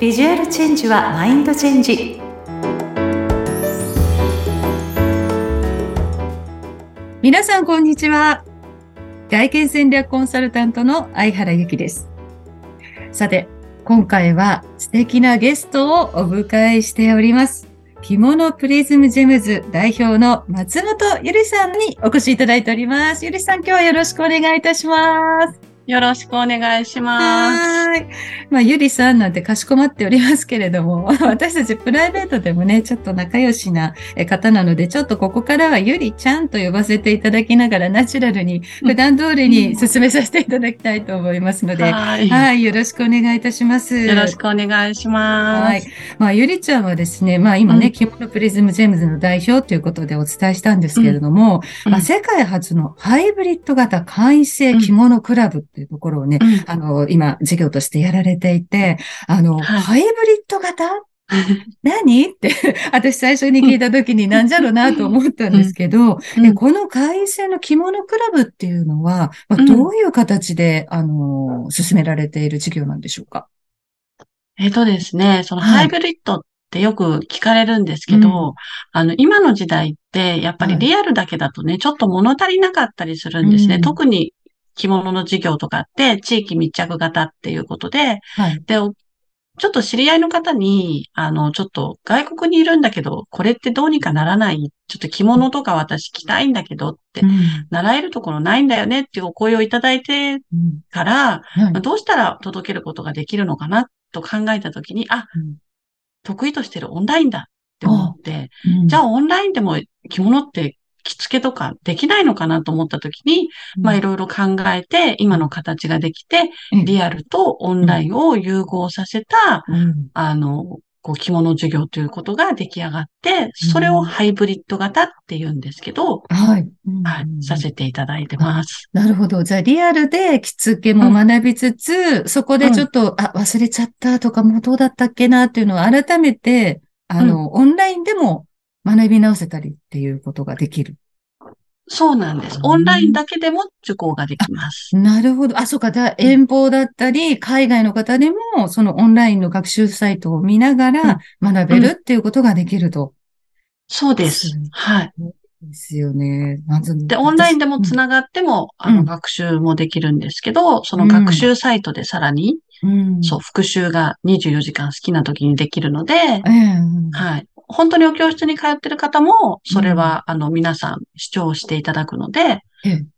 ビジュアルチェンジはマインドチェンジ皆さんこんにちは外見戦略コンサルタントの相原由紀ですさて今回は素敵なゲストをお迎えしております着物プリズムジェムズ代表の松本ゆりさんにお越しいただいております。ゆりさん、今日はよろしくお願いいたします。よろしくお願いします。はい。まあ、ゆりさんなんてかしこまっておりますけれども、私たちプライベートでもね、ちょっと仲良しな方なので、ちょっとここからはゆりちゃんと呼ばせていただきながら、ナチュラルに、普段通りに進めさせていただきたいと思いますので、はいはい。よろしくお願いいたします。よろしくお願いします。はい。まあ、ゆりちゃんはですね、まあ今ね、うん、着物プリズムジェムズの代表ということでお伝えしたんですけれども、うん、まあ、世界初のハイブリッド型会員制着物クラブっていうところをね、うん。あの、今、事業としてやられていて、あの、はい、ハイブリッド型？何？って私最初に聞いた時になんじゃろうなと思ったんですけど、うん、この会員制の着物クラブっていうのは、まあ、どういう形で、あの、進められている事業なんでしょうか？えっ、とですね、そのハイブリッドってよく聞かれるんですけど、うん、あの、今の時代って、やっぱりリアルだけだとね、はい、ちょっと物足りなかったりするんですね。うん、特に着物の事業とかって地域密着型っていうことで、はい、で、ちょっと知り合いの方に、あの、ちょっと外国にいるんだけど、これってどうにかならない？ちょっと着物とか私着たいんだけどって、うん、習えるところないんだよねっていうお声をいただいてから、うん。はい、どうしたら届けることができるのかなと考えたときに、あ、うん、得意としてるオンラインだって思って、じゃあオンラインでも着物って着付けとかできないのかなと思った時に、うん、まあいろいろ考えて、今の形ができて、リアルとオンラインを融合させた、うん、あの、こう着物授業ということが出来上がって、それをハイブリッド型って言うんですけど、はい。はい。させていただいてます。なるほど。じゃあリアルで着付けも学びつつ、うん、そこでちょっと、あ、忘れちゃったとか、もうどうだったっけなっていうのを改めて、あの、オンラインでも学び直せたりっていうことができる。そうなんです。オンラインだけでも受講ができます。なるほど。あ、そうか。だ遠方だったり、海外の方でも、そのオンラインの学習サイトを見ながら学べるっていうことができると。うんうん、そうです。はい。ですよね。まず。で、オンラインでもつながっても、うん、あの、学習もできるんですけど、その学習サイトでさらに、うん、そう、復習が24時間好きな時にできるので、うん、はい。本当にお教室に通ってる方も、それは、うん、あの、皆さん視聴していただくので、うん、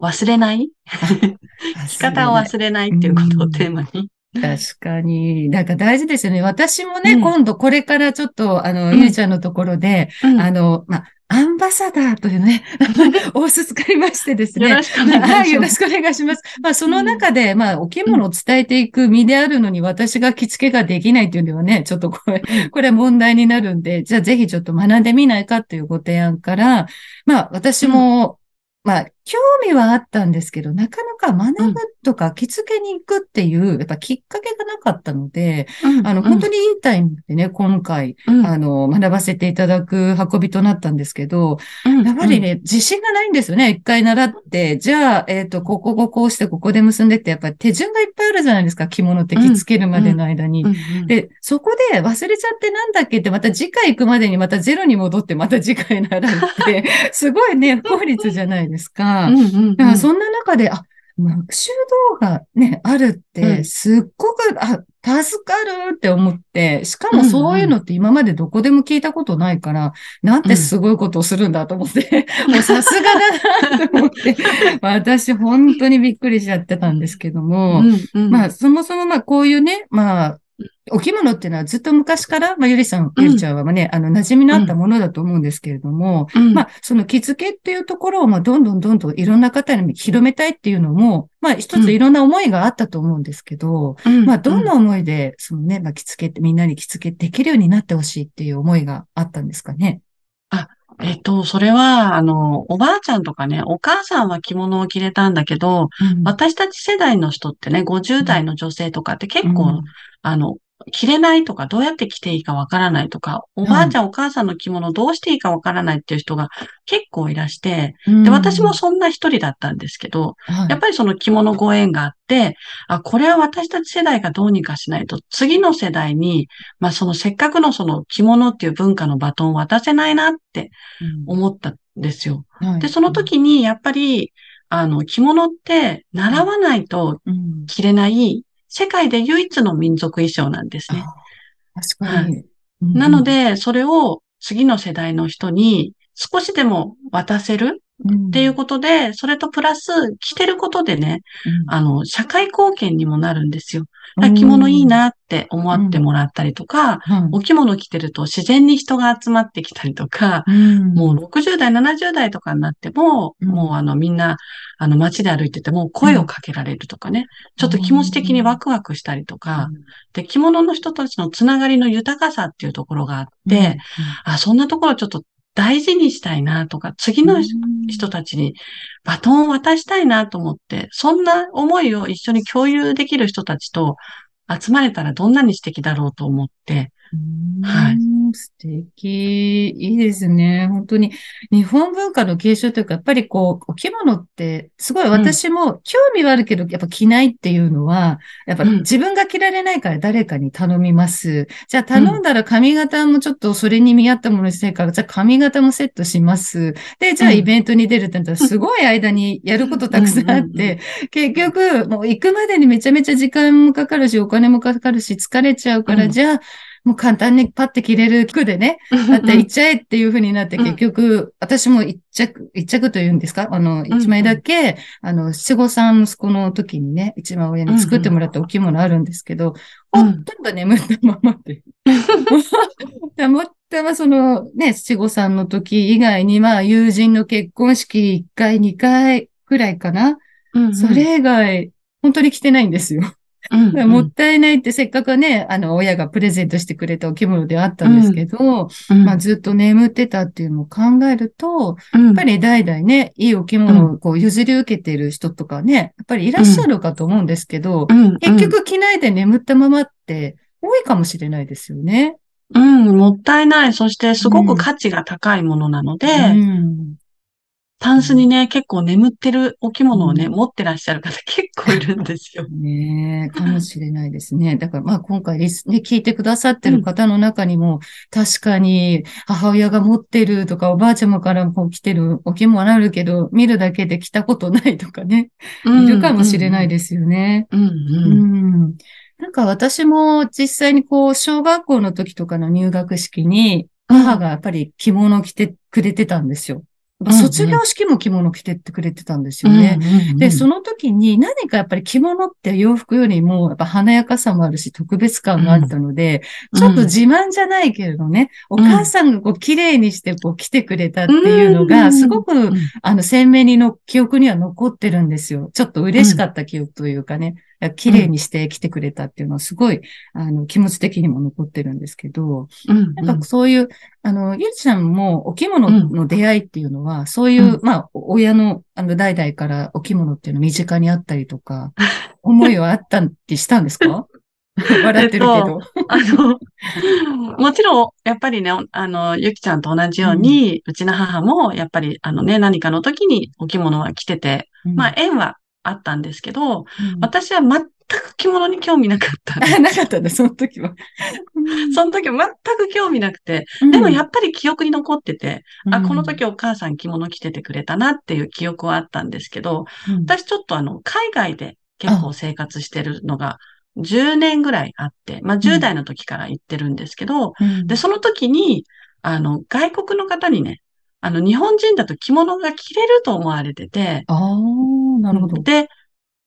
忘れない？生き方を忘れないっていうことをテーマに。確かに。なんか大事ですよね。私もね、うん、今度これからちょっと、あの、ゆうちゃんのところで、あの、まアンバサダーというね、おすかりましてですね。よろしくお願いします。はい、よろしくお願いします。まあ、その中で、まあ、お着物を伝えていく身であるのに、私が着付けができないというのはね、ちょっとこれ、これ問題になるんで、じゃあぜひちょっと学んでみないかというご提案から、まあ、私も、まあ、興味はあったんですけど、なかなか学ぶとか着付けに行くっていう、やっぱきっかけがなかったので、うん、あの、本当にいいタイムでね、今回、うん、あの、学ばせていただく運びとなったんですけど、うん、やっぱりね、自信がないんですよね。一回習って、じゃあ、えっ、ー、と、ここ、ここをして、ここで結んでって、やっぱり手順がいっぱいあるじゃないですか、着物って着付けるまでの間に。で、そこで忘れちゃってなんだっけって、また次回行くまでにまたゼロに戻って、また次回習って、すごいね、効率じゃないですか。だからそんな中で、あ、学習動画ね、あるって、すっごく、うん、あ、助かるって思って、しかもそういうのって今までどこでも聞いたことないから、うん、なんてすごいことをするんだと思って、うん、もうさすがだなと思って、私本当にびっくりしちゃってたんですけども、うんうん、まあそもそもまあこういうね、まあお着物っていうのはずっと昔から、まあ、ゆりさん、ゆりちゃんはね、あの、馴染みのあったものだと思うんですけれども、うん、まあ、その着付けっていうところを、まあ、どんどんどんどんいろんな方に広めたいっていうのも、まあ、一ついろんな思いがあったと思うんですけど、うん、まあ、どんな思いで、そのね、まあ、着付けって、みんなに着付けできるようになってほしいっていう思いがあったんですかね？あ、えっと、それは、あの、おばあちゃんとかね、お母さんは着物を着れたんだけど、うん、私たち世代の人ってね、50代の女性とかって結構、うん、あの、着れないとか、どうやって着ていいかわからないとか、おばあちゃん、お母さんの着物どうしていいかわからないっていう人が結構いらして、で、私もそんな一人だったんですけど、やっぱりその着物ご縁があって、あ、これは私たち世代がどうにかしないと、次の世代に、まあそのせっかくのその着物っていう文化のバトンを渡せないなって思ったんですよ。で、その時にやっぱり、あの、着物って習わないと着れない世界で唯一の民族衣装なんですね。確かに。はいなので、それを次の世代の人に少しでも渡せるっていうことで、うん、それとプラス着てることでね、うん、あの、社会貢献にもなるんですよ。着物いいなって思ってもらったりとか、うん、お着物着てると自然に人が集まってきたりとか、もう60代、70代とかになっても、もうあのみんな、あの街で歩いてても声をかけられるとかね、ちょっと気持ち的にワクワクしたりとか、で、着物の人たちのつながりの豊かさっていうところがあって、あ、そんなところちょっと大事にしたいなとか、次の人たちにバトンを渡したいなと思って、そんな思いを一緒に共有できる人たちと集まれたらどんなに素敵だろうと思って、はい。素敵。いいですね。本当に。日本文化の継承というか、やっぱりこう、お着物って、すごい私も興味はあるけど、やっぱ着ないっていうのは、やっぱ自分が着られないから誰かに頼みます。じゃあ頼んだら髪型もちょっとそれに見合ったものにしたいから、じゃあ髪型もセットします。で、じゃあイベントに出るってなったら、すごい間にやることたくさんあって、結局、もう行くまでにめちゃめちゃ時間もかかるし、お金もかかるし、疲れちゃうから、じゃあ、もう簡単にパッて着れる服でね、だって行っちゃえっていう風になって結局、私も一着、一着というんですか？あの、一枚だけ、あの、七五三息子の時にね、一枚親に作ってもらったお着物あるんですけど、ほとんど眠ったままで。たまたまそのね、七五三の時以外に、まあ友人の結婚式一回、二回くらいかな。それ以外、本当に着てないんですよ。うんうん、もったいないってせっかくね、あの、親がプレゼントしてくれたお着物であったんですけど、うん、まあずっと眠ってたっていうのを考えると、うん、やっぱり代々ね、いいお着物をこう譲り受けてる人とかね、やっぱりいらっしゃるかと思うんですけど、結局着ないで眠ったままって多いかもしれないですよね。うん、もったいない。そしてすごく価値が高いものなので、うん、タンスにね、結構眠ってるお着物をね、うん、持ってらっしゃる方 結構いるんですよ。ねえ、かもしれないですね。だからまあ今回ね、聞いてくださってる方の中にも、うん、確かに母親が持ってるとか、おばあちゃまからも来てるお着物あるけど、見るだけで着たことないとかね、いるかもしれないですよね。うん、うん、なんか私も実際にこう、小学校の時とかの入学式に、母がやっぱり着物を着てくれてたんですよ。卒業式も着物着てってくれてたんですよね。で、その時に何かやっぱり着物って洋服よりもやっぱ華やかさもあるし特別感があったので、うん、ちょっと自慢じゃないけれどね、お母さんがこう綺麗にしてこう着てくれたっていうのがすごく、あの鮮明にの記憶には残ってるんですよ。ちょっと嬉しかった記憶というかね。綺麗にして来てくれたっていうのはすごい、あの、気持ち的にも残ってるんですけど、うん、なんかそういう、あの、ゆうちゃんもお着物の出会いっていうのは、うん、そういう、まあ、親の、あの、代々からお着物っていうの身近にあったりとか、思いはあったりしたんですか？笑ってるけど。えっと、あの、もちろん、やっぱりね、あの、ゆきちゃんと同じように、うん、うちの母も、やっぱり、あのね、何かの時にお着物は着てて、うん、まあ、縁はあったんですけど、うん、私は全く着物に興味なかった。なかったんだ、その時は。その時は全く興味なくて、でもやっぱり記憶に残ってて、うん、あ、この時お母さん着物着ててくれたなっていう記憶はあったんですけど、うん、私ちょっとあの、海外で結構生活してるのが、10年ぐらいあって、まあ10代の時から行ってるんですけど、で、その時に、あの、外国の方にね、あの、日本人だと着物が着れると思われてて、なるほど。で、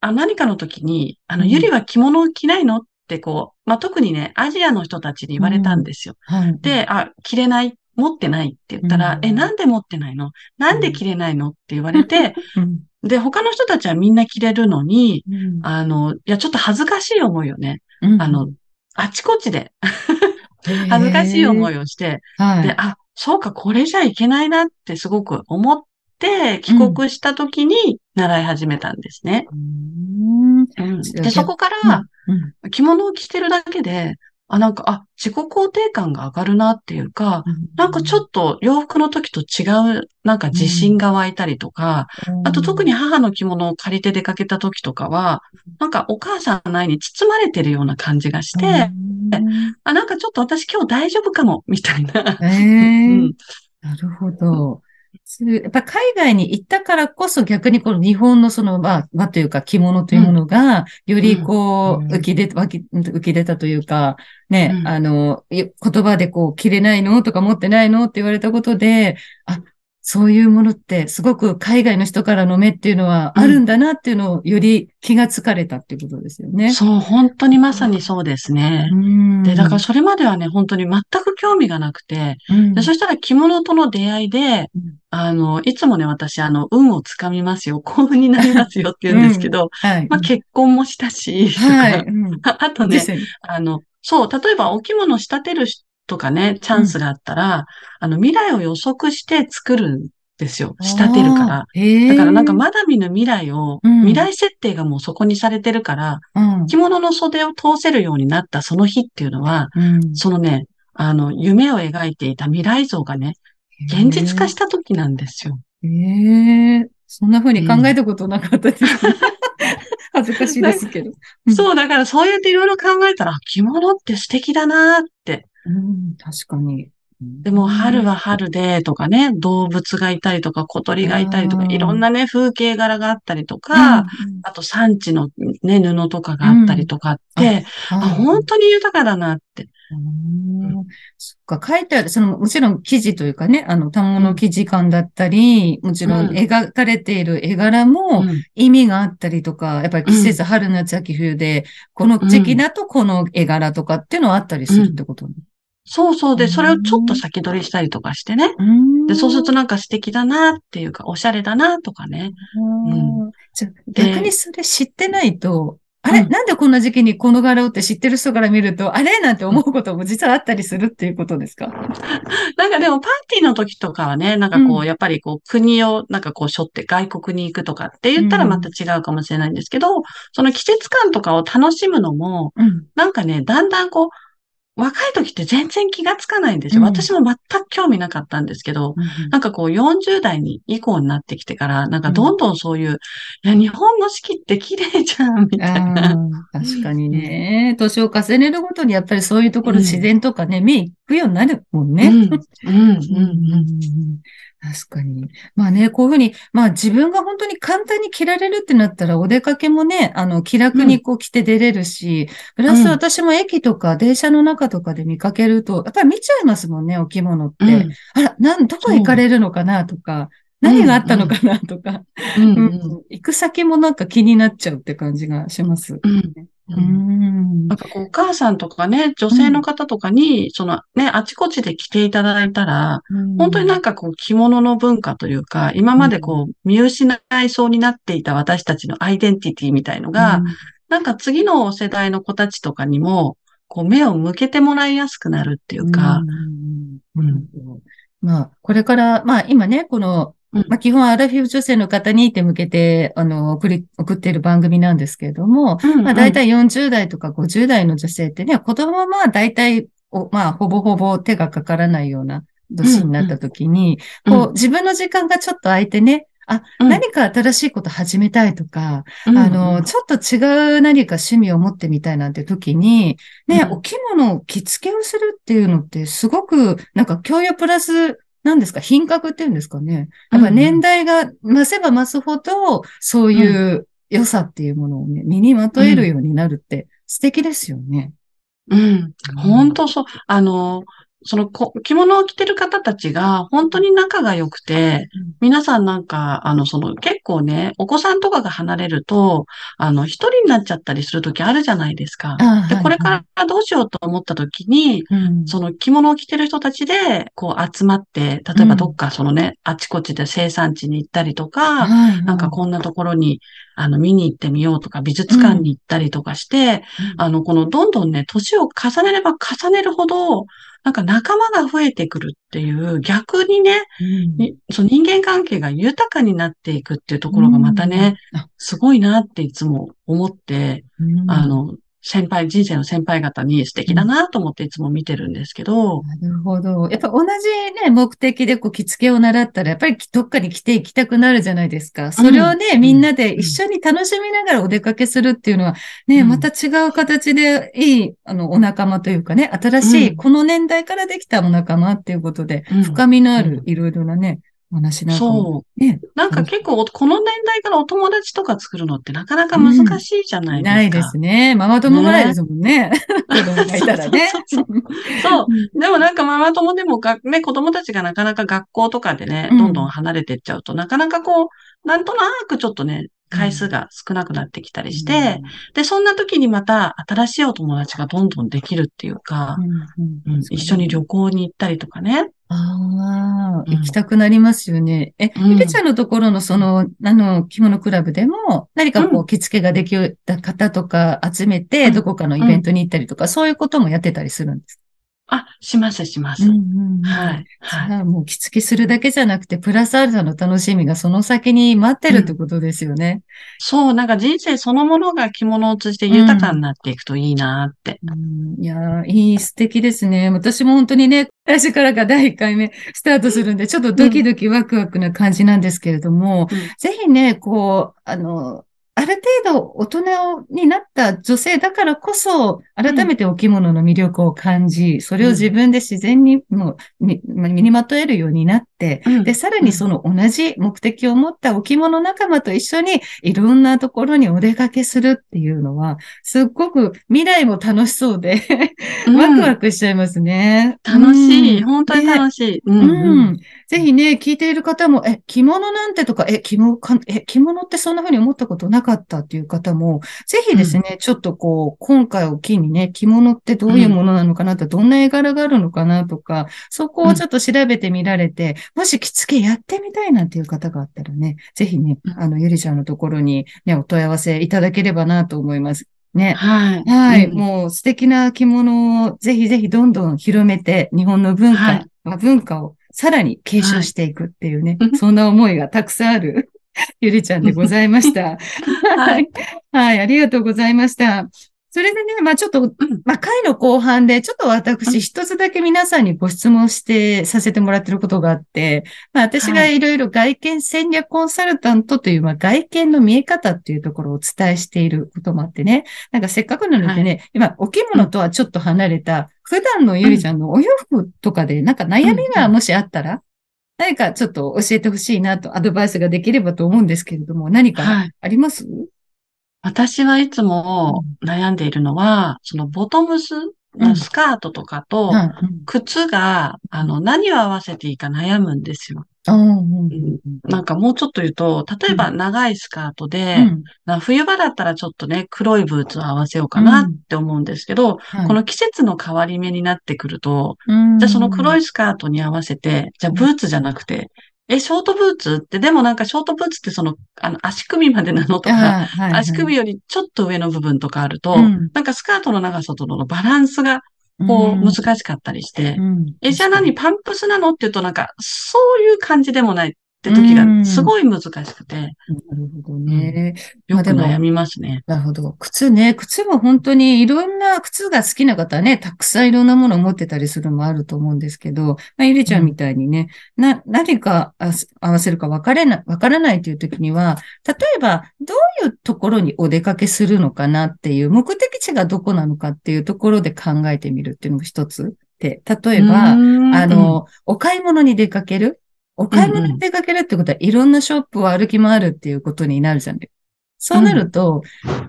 あ何かの時に、あの、ゆりは着物を着ないのってこう、まあ、特にね、アジアの人たちに言われたんですよ。うん。はい、で、あ、着れない、持ってないって言ったら、うん、え、なんで持ってないの？なんで着れないのって言われて、で、他の人たちはみんな着れるのに、あの、いや、ちょっと恥ずかしい思いをね、あの、あちこちで恥ずかしい思いをして、はい、で、あ、そうか、これじゃいけないなってすごく思って、帰国した時に習い始めたんですね。うん、で、そこから、着物を着てるだけで、あ、なんか、あ、自己肯定感が上がるなっていうか、なんかちょっと洋服の時と違う、なんか自信が湧いたりとか、あと特に母の着物を借りて出かけた時とかは、なんかお母さんの愛に包まれてるような感じがして、あ、なんかちょっと私今日大丈夫かも、みたいな。えー、うん、なるほど。やっぱ海外に行ったからこそ逆にこの日本のその、まというか着物というものが、よりこう、浮き出、浮き出たというか、ね、あの、言葉でこう、着れないの？とか持ってないの？って言われたことで、あ、そういうものってすごく海外の人からの目っていうのはあるんだなっていうのをより気がつかれたっていうことですよね。そう、本当にまさにそうですね。で、だからそれまではね、本当に全く興味がなくて、でそしたら着物との出会いで、あの、いつもね、私、あの、運をつかみますよ、幸運になりますよって言うんですけど、はい、まあ結婚もしたし、はい、あとね、あの、そう、例えばお着物仕立てるとかね、チャンスがあったら、うん、あの、未来を予測して作るんですよ。仕立てるから。だからなんかまだ見ぬ未来を、うん、未来設定がもうそこにされてるから、うん、着物の袖を通せるようになったその日っていうのは、そのね、あの、夢を描いていた未来像がね、現実化した時なんですよ。ええそんな風に考えたことなかったです。恥ずかしいですけど。そう、だからそうやっていろいろ考えたら、着物って素敵だなって。うん、確かに。でも、春は春でとかね、動物がいたりとか、小鳥がいたりとか、いろんなね、風景柄があったりとか、うんあと産地のね、布とかがあったりとかって、うん、あ本当に豊かだなって。そっか、書いてある、その、もちろん記事というかね、あの、単語の記事感だったり、もちろん描かれている絵柄も意味があったりとか、やっぱり季節、春、夏、秋、冬で、この時期だとこの絵柄とかっていうのはあったりするってこと、ねそうそう。で、それをちょっと先取りしたりとかしてね。で、そうするとなんか素敵だなっていうか、おしゃれだなとかね。うん、じゃ逆にそれ知ってないと、あれ、うん、なんでこんな時期にこの柄をって知ってる人から見ると、あれ？なんて思うことも実はあったりするっていうことですか？なんかでもパーティーの時とかはね、なんかこう、うん、やっぱりこう、国をなんかこう、背負って外国に行くとかって言ったらまた違うかもしれないんですけど、うん、その季節感とかを楽しむのも、なんかね、だんだんこう、若い時って全然気がつかないんですよ。うん、私も全く興味なかったんですけど、うん、なんかこう40代に以降になってきてから、なんかどんどんそういう、いや、日本の四季って綺麗じゃん、みたいな。確かにね。年を重ねるごとにやっぱりそういうところ自然とかね、目行くようになるもんね。うん、うん、うん。確かに。まあね、こういうふうに、まあ自分が本当に簡単に着られるってなったら、お出かけもね、あの、気楽にこう着て出れるし、プラス私も駅とか電車の中とかで見かけると、やっぱり見ちゃいますもんね、お着物って。うん、あら、なん、どこ行かれるのかなとか、何があったのかなとか、行く先もなんか気になっちゃうって感じがします。うんうん。なんかこう、お母さんとかね、女性の方とかに、そのね、あちこちで着ていただいたら、本当になんかこう、着物の文化というか、今までこう、見失いそうになっていた私たちのアイデンティティみたいのが、なんか次の世代の子たちとかにも、こう、目を向けてもらいやすくなるっていうか、うん。まあ、これから、まあ今ね、このまあ、基本アラフィフ女性の方にって向けて、あの、送り、送っている番組なんですけれども、うんうん、まあ、大体40代とか50代の女性ってね、子供はまあ大体、まあ、ほぼほぼ手がかからないような年になった時に、うんうん、こう、自分の時間がちょっと空いてね、あ、うん、何か新しいこと始めたいとか、うん、あの、ちょっと違う何か趣味を持ってみたいなんて時に、ね、うん、お着物を着付けをするっていうのってすごく、なんか教養プラス何ですか？品格っていうんですかね？やっぱ年代が増せば増すほど、そういう良さっていうものをね、身にまとえるようになるって素敵ですよね。うん。本当そう。あの、その着物を着てる方たちが本当に仲が良くて、皆さんなんか、あの、その結構ね、お子さんとかが離れると、あの、一人になっちゃったりする時あるじゃないですか。で、これからどうしようと思った時に、その着物を着てる人たちで、こう集まって、例えばどっかそのね、あちこちで生産地に行ったりとか、なんかこんなところに、あの、見に行ってみようとか、美術館に行ったりとかして、あの、このどんどんね、年を重ねれば重ねるほど、なんか仲間が増えてくるっていう、逆にね、うん、その人間関係が豊かになっていくっていうところがまたね、うん、すごいなっていつも思って、うん、あの、先輩、人生の先輩方に素敵だなと思っていつも見てるんですけど。なるほど。やっぱ同じね、目的でこう、着付けを習ったら、やっぱりどっかに来ていきたくなるじゃないですか。それをね、うん、みんなで一緒に楽しみながらお出かけするっていうのは、ね、うん、また違う形でいい、あの、お仲間というかね、新しい、この年代からできたお仲間っていうことで、深みのあるいろいろなね、話なんかそう。ね。なんか結構、この年代からお友達とか作るのってなかなか難しいじゃないですか。うん、ないですね。ママ友ぐらいですもんね。ね子供がいたらね。そう。でもなんかママ友でもが、ね、子供たちがなかなか学校とかでね、どんどん離れてっちゃうと、うん、なかなかこう、なんとなくちょっとね、回数が少なくなってきたりして、うん、で、そんな時にまた新しいお友達がどんどんできるっていうか、うん、一緒に旅行に行ったりとかね。ああ、行きたくなりますよね。え、ゆりちゃんのところのその、あの、着物クラブでも、何かこう、着付けができた方とか集めて、どこかのイベントに行ったりとか、そういうこともやってたりするんですか？あ、します、します。うんうんはい。はい。もう着付けするだけじゃなくて、プラスアルファの楽しみがその先に待ってるってことですよね。うん、そう、なんか人生そのものが着物を通じて豊かになっていくといいなって。うん、いやいい、素敵ですね。私も本当にね、来週からが第1回目スタートするんで、ちょっとドキドキワクワクな感じなんですけれども、うん、ぜひね、こう、あの、ある程度大人になった女性だからこそ、改めてお着物の魅力を感じ、それを自分で自然にも身にまとえるようになって、で、さらにその同じ目的を持ったお着物仲間と一緒にいろんなところにお出かけするっていうのは、すっごく未来も楽しそうでワクワクしちゃいますね。楽しい、本当に楽しい。うん、ぜひね、聞いている方も、え、着物なんてとか、え、着物か、え、着物ってそんな風に思ったことなかったっていう方も、ぜひですね、うん、ちょっとこう、今回を機にね、着物ってどういうものなのかなと、うん、どんな絵柄があるのかなとか、そこをちょっと調べてみられて、うん、もし着付けやってみたいなんていう方があったらね、ぜひね、あの、ゆりちゃんのところにね、お問い合わせいただければなと思います。ね。はい。はい。もう素敵な着物をぜひぜひどんどん広めて、日本の文化、はい、文化をさらに継承していくっていうね、はい、そんな思いがたくさんある ゆりちゃんでございました。はい。はい、ありがとうございました。それでね、まあちょっと、まあ回の後半で、ちょっと私一つだけ皆さんにご質問して、させてもらってることがあって、まあ私がい。ろいろ外見戦略コンサルタントという、まあ外見の見え方っていうところをお伝えしていることもあってね、なんかせっかくなのでね、はい、今、お着物とはちょっと離れた、普段のゆりちゃんのお洋服とかで、なんか悩みがもしあったら、何かちょっと教えてほしいなと、アドバイスができればと思うんですけれども、何かあります、はい私はいつも悩んでいるのは、そのボトムスのスカートとかと、靴が、あの、何を合わせていいか悩むんですよ。なんかもうちょっと言うと、例えば長いスカートで、うん、冬場だったらちょっとね、黒いブーツを合わせようかなって思うんですけど、うん、この季節の変わり目になってくると、うん、じゃあその黒いスカートに合わせて、じゃあブーツじゃなくて、え、ショートブーツって、でもなんかショートブーツってその、あの、足首までなのとか、はいはい、足首よりちょっと上の部分とかあると、うん、なんかスカートの長さとのバランスが、こう、難しかったりして、うん、え、じゃあ何パンプスなのって言うとなんか、そういう感じでもない。って時がすごい難しくて。なるほどね。よく悩みますね。なるほど。靴ね。靴も本当にいろんな靴が好きな方はね、たくさんいろんなものを持ってたりするのもあると思うんですけど、まあ、ゆりちゃんみたいにね、うん、な、何か合わせるか分かれな、分からないという時には、例えば、どういうところにお出かけするのかなっていう、目的地がどこなのかっていうところで考えてみるっていうのも一つ。で、例えば、あの、お買い物に出かけるお買い物に出かけるってことは、いろんなショップを歩き回るっていうことになるじゃん。そうなると、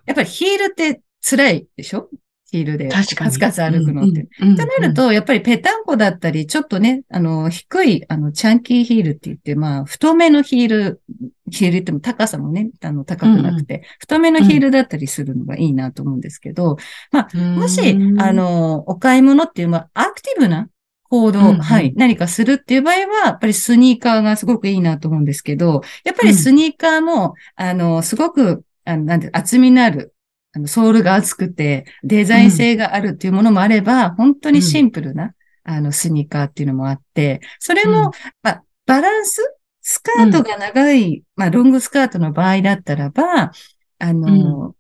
やっぱりヒールって辛いでしょ？ヒールで。確かに。カツカツ歩くのって。と、うん、なると、やっぱりペタンコだったり、ちょっとね、あの、低い、あの、チャンキーヒールって言って、まあ、太めのヒール、ヒールっても高さもね、あの、高くなくて、うん太めのヒールだったりするのがいいなと思うんですけど、まあ、もし、あの、お買い物っていう、まあ、アクティブな行動、うんうん、はい、何かするっていう場合は、やっぱりスニーカーがすごくいいなと思うんですけど、やっぱりスニーカーも、うん、あの、すごく、あの、なんて、厚みのある、あの、ソールが厚くて、デザイン性があるっていうものもあれば、うん、本当にシンプルな、あの、スニーカーっていうのもあって、それも、まあ、バランススカートが長い、まあ、ロングスカートの場合だったらば、あの、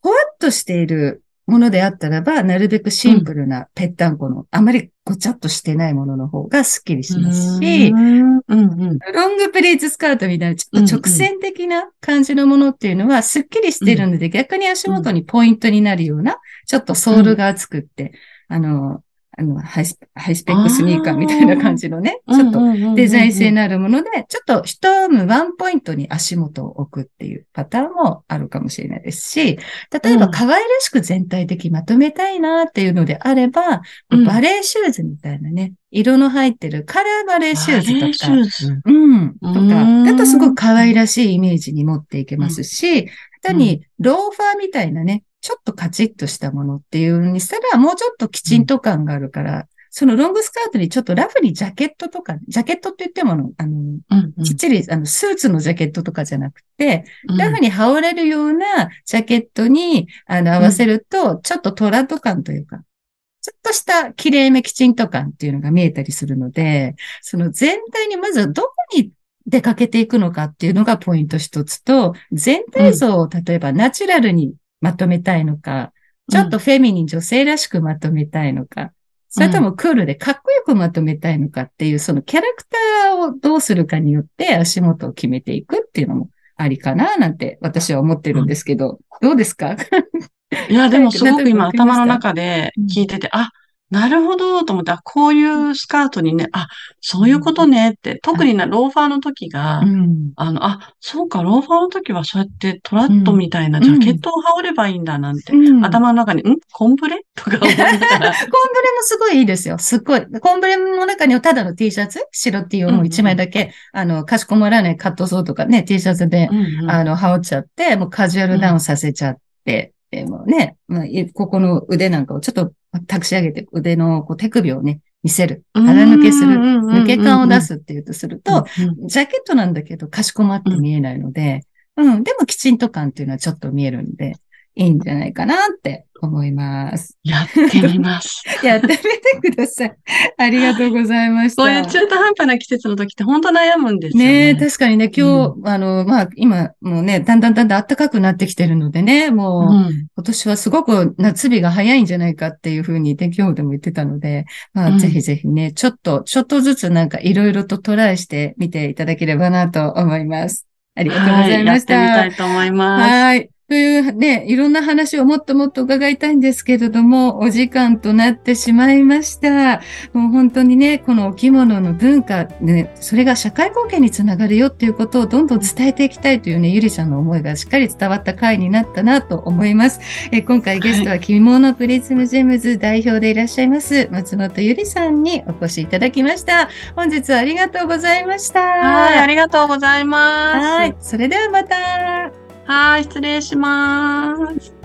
ほわっとしているものであったらば、なるべくシンプルなぺったんこの、あまりごちゃっとしてないものの方がスッキリしますし、うん。うんロングプリーツスカートみたいな、ちょっと直線的な感じのものっていうのは、スッキリしてるので、逆に足元にポイントになるような、ちょっとソールが厚くって、あの、あのハイス、ハイスペックスニーカーみたいな感じのね、ちょっとデザイン性のあるもので、ちょっと一ムワンポイントに足元を置くっていうパターンもあるかもしれないですし、例えば可愛らしく全体的にまとめたいなっていうのであれば、うん。バレーシューズみたいなね、色の入ってるカラーバレーシューズとか、シューズ？うん。とうか、ん。だとすごく可愛らしいイメージに持っていけますし、下手にローファーみたいなね、ちょっとカチッとしたものっていう風にしたら、もうちょっときちんと感があるから、そのロングスカートにちょっとラフにジャケットとか、ジャケットって言ってもあの、うんうん。きっちり、あの、スーツのジャケットとかじゃなくて、うん。ラフに羽織れるようなジャケットに、あの、合わせると、ちょっとトラッド感というか、ちょっとした綺麗めきちんと感っていうのが見えたりするので、その全体にまずどこに出かけていくのかっていうのがポイント一つと、全体像を例えばナチュラルにまとめたいのか、ちょっとフェミニン女性らしくまとめたいのか、それともクールでかっこよくまとめたいのかっていう、そのキャラクターをどうするかによって足元を決めていくっていうのもありかななんて私は思ってるんですけど、どうですか？いや、でもすごく今 頭の中で聞いてて、あ、なるほどと思って、あ、こういうスカートにね、あ、そういうことねって、特にな、ローファーの時が、うん。あの、あ、そうか、ローファーの時はそうやってトラッドみたいなジャケットを羽織ればいいんだなんて、うん。頭の中に、ん？コンブレ？とか思いながら、コンブレもすごいいいですよ。すっごい。コンブレの中にはただの T シャツ？白 T をもう一枚だけ、あの、かしこまらないカットソーとかね、T シャツで、うんうん。あの、羽織っちゃって、もうカジュアルダウンさせちゃって、でもうね、まあ、いここの腕なんかをちょっと託し上げて、腕のこう手首をね、見せる。腹抜けする。抜け感を出すっていうとすると、うんジャケットなんだけど、かしこまって見えないので、うん、でもきちんと感っていうのはちょっと見えるんで、いいんじゃないかなって思います。やってみます。やってみてください。ありがとうございました。こういう中途半端な季節の時って本当悩むんですよね。ねえ、確かにね、今日、あの、まあ、今、もうね、だんだんだんだん暖かくなってきてるのでね、もう、うん今年はすごく夏日が早いんじゃないかっていうふうに天気予報でも言ってたので、まあ、うんぜひぜひね、ちょっと、ちょっとずつなんかいろいろとトライしてみていただければなと思います。ありがとうございました。はい、やってみたいと思います。はい。というね、いろんな話をもっともっと伺いたいんですけれども、お時間となってしまいました。もう本当にね、このお着物の文化、ね、それが社会貢献につながるよっていうことをどんどん伝えていきたいというね、ゆりちゃんの思いがしっかり伝わった回になったなと思います。え今回ゲストは着物プリズムジェムズ代表でいらっしゃいます、松本ゆりさんにお越しいただきました。本日はありがとうございました。はい、ありがとうございます。はい。それではまた。はい、失礼します。